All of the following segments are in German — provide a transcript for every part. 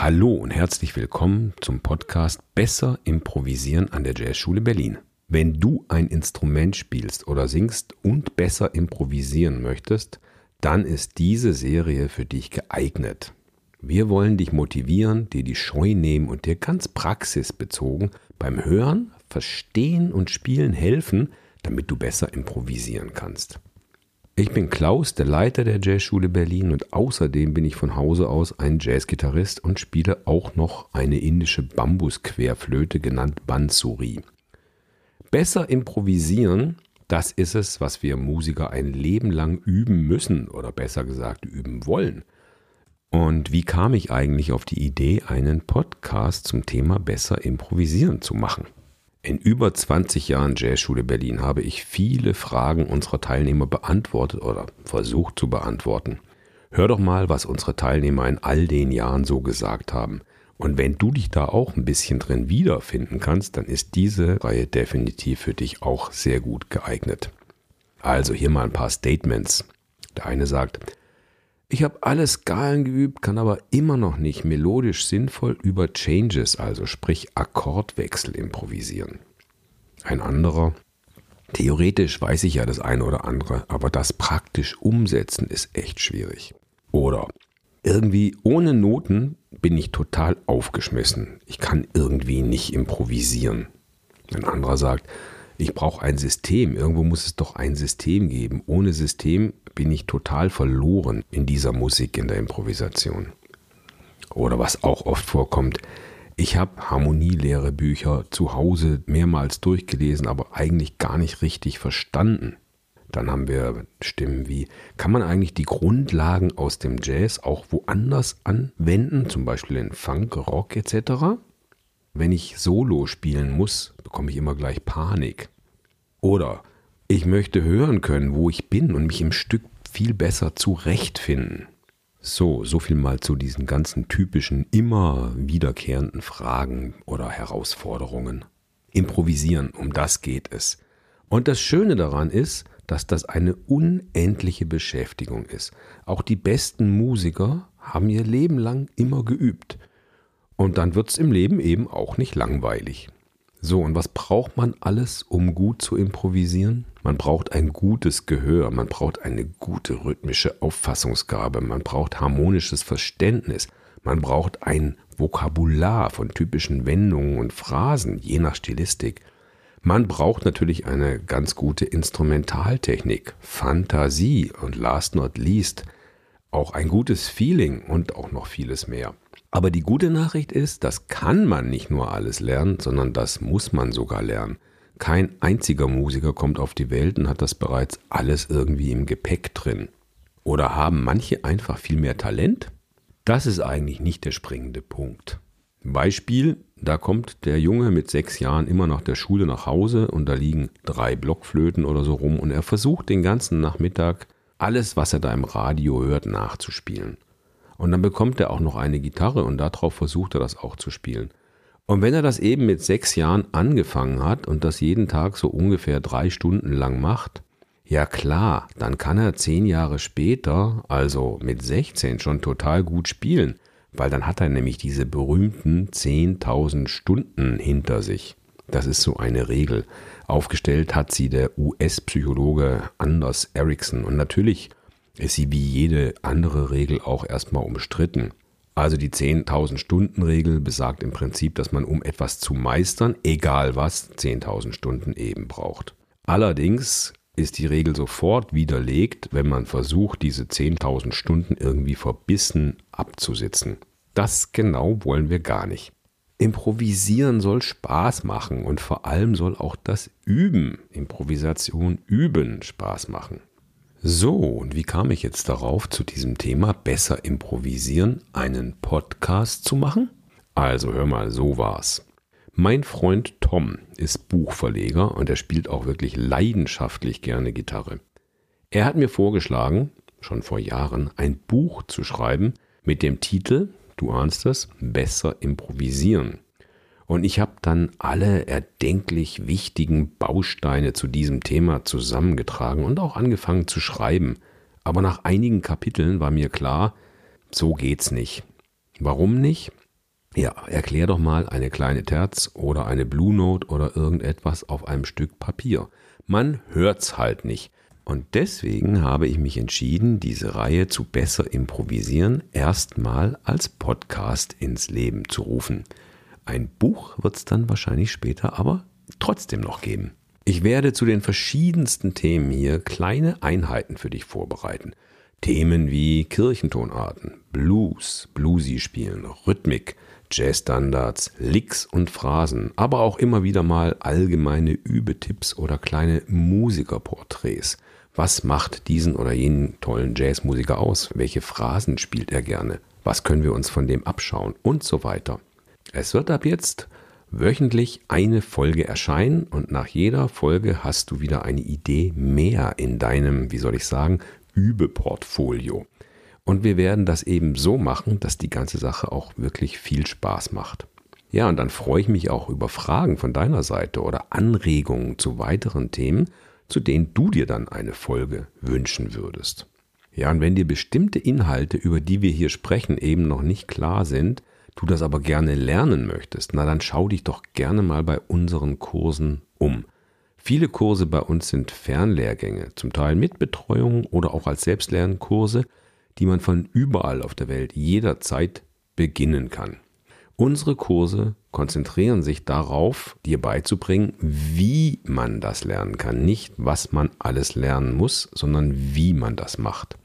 Hallo und herzlich willkommen zum Podcast Besser improvisieren an der Jazzschule Berlin. Wenn du ein Instrument spielst oder singst und besser improvisieren möchtest, dann ist diese Serie für dich geeignet. Wir wollen dich motivieren, dir die Scheu nehmen und dir ganz praxisbezogen beim Hören, Verstehen und Spielen helfen, damit du besser improvisieren kannst. Ich bin Klaus, der Leiter der Jazzschule Berlin und außerdem bin ich von Hause aus ein Jazzgitarrist und spiele auch noch eine indische Bambusquerflöte genannt Bansuri. Besser improvisieren, das ist es, was wir Musiker ein Leben lang üben müssen oder besser gesagt üben wollen. Und wie kam ich eigentlich auf die Idee, einen Podcast zum Thema besser improvisieren zu machen? In über 20 Jahren Jazzschule Berlin habe ich viele Fragen unserer Teilnehmer beantwortet oder versucht zu beantworten. Hör doch mal, was unsere Teilnehmer in all den Jahren so gesagt haben. Und wenn du dich da auch ein bisschen drin wiederfinden kannst, dann ist diese Reihe definitiv für dich auch sehr gut geeignet. Also hier mal ein paar Statements. Der eine sagt, ich habe alle Skalen geübt, kann aber immer noch nicht melodisch sinnvoll über Changes, also sprich Akkordwechsel improvisieren. Ein anderer, theoretisch weiß ich ja das eine oder andere, aber das praktisch umsetzen ist echt schwierig. Oder irgendwie ohne Noten bin ich total aufgeschmissen. Ich kann irgendwie nicht improvisieren. Ein anderer sagt, ich brauche ein System. Irgendwo muss es doch ein System geben. Ohne System bin ich total verloren in dieser Musik, in der Improvisation. Oder was auch oft vorkommt, ich habe Harmonielehrebücher zu Hause mehrmals durchgelesen, aber eigentlich gar nicht richtig verstanden. Dann haben wir Stimmen wie, kann man eigentlich die Grundlagen aus dem Jazz auch woanders anwenden, zum Beispiel in Funk, Rock etc.? Wenn ich Solo spielen muss, bekomme ich immer gleich Panik. Oder ich möchte hören können, wo ich bin und mich im Stück viel besser zurechtfinden. So, so viel mal zu diesen ganzen typischen, immer wiederkehrenden Fragen oder Herausforderungen. Improvisieren, um das geht es. Und das Schöne daran ist, dass das eine unendliche Beschäftigung ist. Auch die besten Musiker haben ihr Leben lang immer geübt. Und dann wird es im Leben eben auch nicht langweilig. So, und was braucht man alles, um gut zu improvisieren? Man braucht ein gutes Gehör, man braucht eine gute rhythmische Auffassungsgabe, man braucht harmonisches Verständnis, man braucht ein Vokabular von typischen Wendungen und Phrasen, je nach Stilistik. Man braucht natürlich eine ganz gute Instrumentaltechnik, Fantasie und last not least auch ein gutes Feeling und auch noch vieles mehr. Aber die gute Nachricht ist, das kann man nicht nur alles lernen, sondern das muss man sogar lernen. Kein einziger Musiker kommt auf die Welt und hat das bereits alles irgendwie im Gepäck drin. Oder haben manche einfach viel mehr Talent? Das ist eigentlich nicht der springende Punkt. Beispiel, da kommt der Junge mit sechs Jahren immer nach der Schule nach Hause und da liegen drei Blockflöten oder so rum und er versucht den ganzen Nachmittag alles, was er da im Radio hört, nachzuspielen. Und dann bekommt er auch noch eine Gitarre und darauf versucht er das auch zu spielen. Und wenn er das eben mit sechs Jahren angefangen hat und das jeden Tag so ungefähr drei Stunden lang macht, ja klar, dann kann er zehn Jahre später, also mit 16, schon total gut spielen, weil dann hat er nämlich diese berühmten 10.000 Stunden hinter sich. Das ist so eine Regel. Aufgestellt hat sie der US-Psychologe Anders Ericsson und natürlich ist sie wie jede andere Regel auch erstmal umstritten. Also die 10.000 Stunden Regel besagt im Prinzip, dass man, um etwas zu meistern, egal was, 10.000 Stunden eben braucht. Allerdings ist die Regel sofort widerlegt, wenn man versucht, diese 10.000 Stunden irgendwie verbissen abzusitzen. Das genau wollen wir gar nicht. Improvisieren soll Spaß machen und vor allem soll auch das Üben, Improvisation üben, Spaß machen. So, und wie kam ich jetzt darauf, zu diesem Thema besser improvisieren, einen Podcast zu machen? Also hör mal, so war's. Mein Freund Tom ist Buchverleger und er spielt auch wirklich leidenschaftlich gerne Gitarre. Er hat mir vorgeschlagen, schon vor Jahren, ein Buch zu schreiben mit dem Titel, du ahnst es, Besser improvisieren. Und ich habe dann alle erdenklich wichtigen Bausteine zu diesem Thema zusammengetragen und auch angefangen zu schreiben. Aber nach einigen Kapiteln war mir klar, so geht's nicht. Warum nicht? Ja, erklär doch mal eine kleine Terz oder eine Blue Note oder irgendetwas auf einem Stück Papier. Man hört's halt nicht. Und deswegen habe ich mich entschieden, diese Reihe zu besser improvisieren erstmal als Podcast ins Leben zu rufen. Ein Buch wird's dann wahrscheinlich später aber trotzdem noch geben. Ich werde zu den verschiedensten Themen hier kleine Einheiten für dich vorbereiten. Themen wie Kirchentonarten, Blues, Bluesy spielen, Rhythmik, Jazzstandards, Licks und Phrasen, aber auch immer wieder mal allgemeine Übetipps oder kleine Musikerporträts. Was macht diesen oder jenen tollen Jazzmusiker aus? Welche Phrasen spielt er gerne? Was können wir uns von dem abschauen? Und so weiter. Es wird ab jetzt wöchentlich eine Folge erscheinen und nach jeder Folge hast du wieder eine Idee mehr in deinem, wie soll ich sagen, Übeportfolio. Und wir werden das eben so machen, dass die ganze Sache auch wirklich viel Spaß macht. Ja, und dann freue ich mich auch über Fragen von deiner Seite oder Anregungen zu weiteren Themen, zu denen du dir dann eine Folge wünschen würdest. Ja, und wenn dir bestimmte Inhalte, über die wir hier sprechen, eben noch nicht klar sind, du das aber gerne lernen möchtest, na dann schau dich doch gerne mal bei unseren Kursen um. Viele Kurse bei uns sind Fernlehrgänge, zum Teil mit Betreuung oder auch als Selbstlernkurse, die man von überall auf der Welt jederzeit beginnen kann. Unsere Kurse konzentrieren sich darauf, dir beizubringen, wie man das lernen kann. Nicht, was man alles lernen muss, sondern wie man das macht.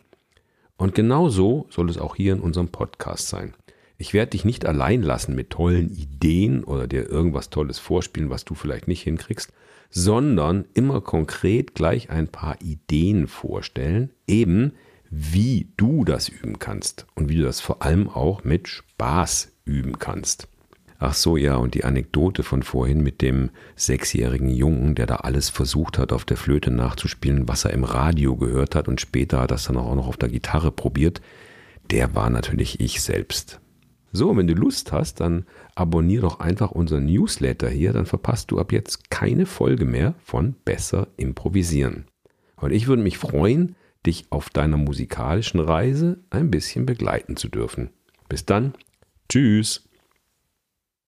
Und genau so soll es auch hier in unserem Podcast sein. Ich werde dich nicht allein lassen mit tollen Ideen oder dir irgendwas Tolles vorspielen, was du vielleicht nicht hinkriegst, sondern immer konkret gleich ein paar Ideen vorstellen, eben wie du das üben kannst und wie du das vor allem auch mit Spaß üben kannst. Ach so, ja, und die Anekdote von vorhin mit dem sechsjährigen Jungen, der da alles versucht hat, auf der Flöte nachzuspielen, was er im Radio gehört hat und später hat das dann auch noch auf der Gitarre probiert, der war natürlich ich selbst. So, wenn du Lust hast, dann abonnier doch einfach unseren Newsletter hier, dann verpasst du ab jetzt keine Folge mehr von Besser improvisieren. Und ich würde mich freuen, dich auf deiner musikalischen Reise ein bisschen begleiten zu dürfen. Bis dann, tschüss.